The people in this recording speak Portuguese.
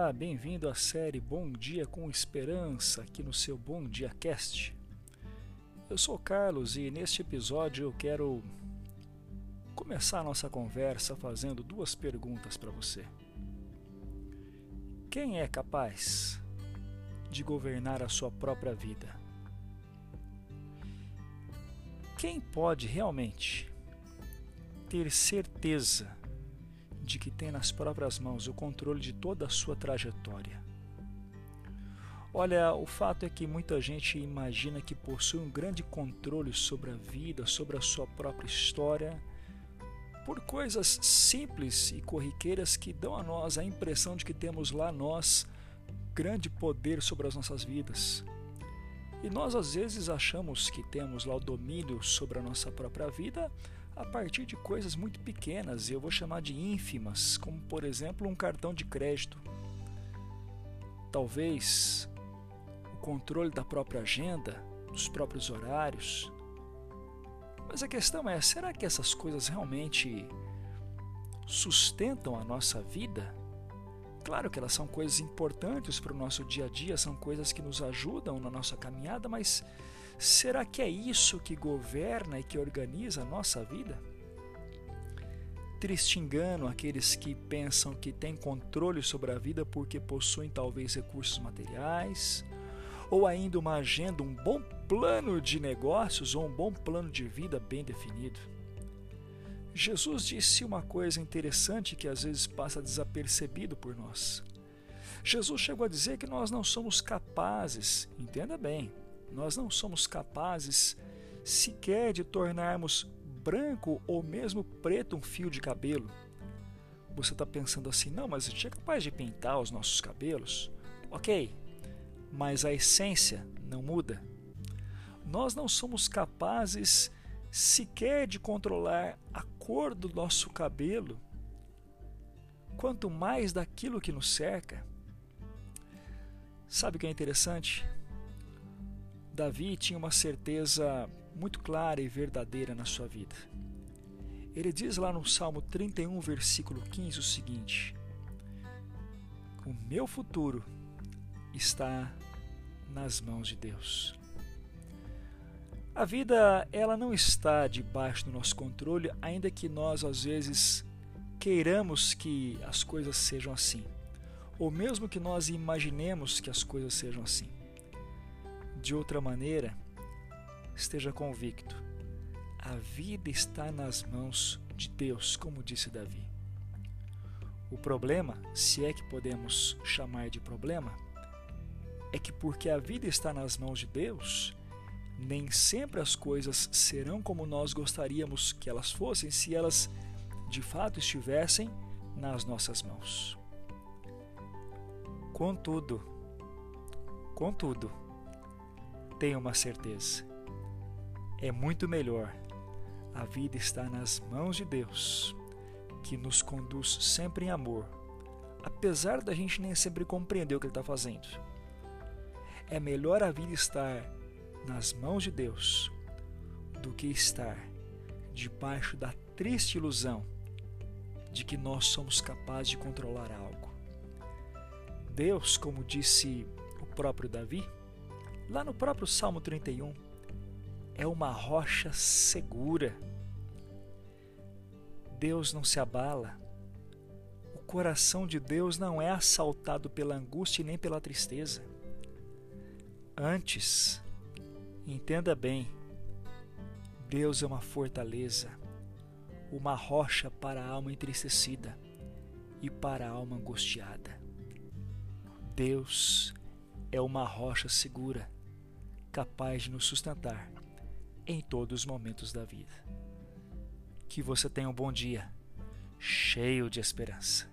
Olá, bem-vindo à série Bom Dia com Esperança aqui no seu Bom Dia Cast. Eu sou Carlos e neste episódio eu quero começar nossa conversa fazendo duas perguntas para você. Quem é capaz de governar a sua própria vida? Quem pode realmente ter certeza de que tem nas próprias mãos o controle de toda a sua trajetória. Olha, o fato é que muita gente imagina que possui um grande controle sobre a vida, sobre a sua própria história, por coisas simples e corriqueiras que dão a nós a impressão de que temos lá nós grande poder sobre as nossas vidas. E nós às vezes achamos que temos lá o domínio sobre a nossa própria vida a partir de coisas muito pequenas, eu vou chamar de ínfimas, como por exemplo um cartão de crédito. Talvez o controle da própria agenda, dos próprios horários. Mas a questão é: será que essas coisas realmente sustentam a nossa vida? Claro que elas são coisas importantes para o nosso dia a dia, são coisas que nos ajudam na nossa caminhada, mas Será que é isso que governa e que organiza a nossa vida? Triste engano aqueles que pensam que têm controle sobre a vida porque possuem talvez recursos materiais, ou ainda uma agenda, um bom plano de negócios ou um bom plano de vida bem definido. Jesus disse uma coisa interessante que às vezes passa desapercebido por nós. Jesus chegou a dizer que nós não somos capazes, entenda bem, nós não somos capazes sequer de tornarmos branco ou mesmo preto um fio de cabelo. Você está pensando assim, não, mas a gente é capaz de pintar os nossos cabelos? Ok, mas a essência não muda. Nós não somos capazes sequer de controlar a cor do nosso cabelo, quanto mais daquilo que nos cerca. Sabe o que é interessante? Davi tinha uma certeza muito clara e verdadeira na sua vida. Ele diz lá no Salmo 31, versículo 15 o seguinte: O meu futuro está nas mãos de Deus. A vida, ela não está debaixo do nosso controle, ainda que nós às vezes queiramos que as coisas sejam assim, ou mesmo que nós imaginemos que as coisas sejam assim. De outra maneira, esteja convicto: a vida está nas mãos de Deus, como disse Davi. O problema, se é que podemos chamar de problema, é que porque a vida está nas mãos de Deus, nem sempre as coisas serão como nós gostaríamos que elas fossem se elas de fato estivessem nas nossas mãos. Contudo, contudo, tenha uma certeza: é muito melhor a vida estar nas mãos de Deus, que nos conduz sempre em amor, apesar da gente nem sempre compreender o que Ele está fazendo. É melhor a vida estar nas mãos de Deus do que estar debaixo da triste ilusão de que nós somos capazes de controlar algo. Deus, como disse o próprio Davi, Lá no próprio Salmo 31, é uma rocha segura. Deus não se abala. O coração de Deus não é assaltado pela angústia nem pela tristeza. Antes, entenda bem, Deus é uma fortaleza, uma rocha para a alma entristecida e para a alma angustiada. Deus é uma rocha segura capaz de nos sustentar em todos os momentos da vida. Que você tenha um bom dia, cheio de esperança.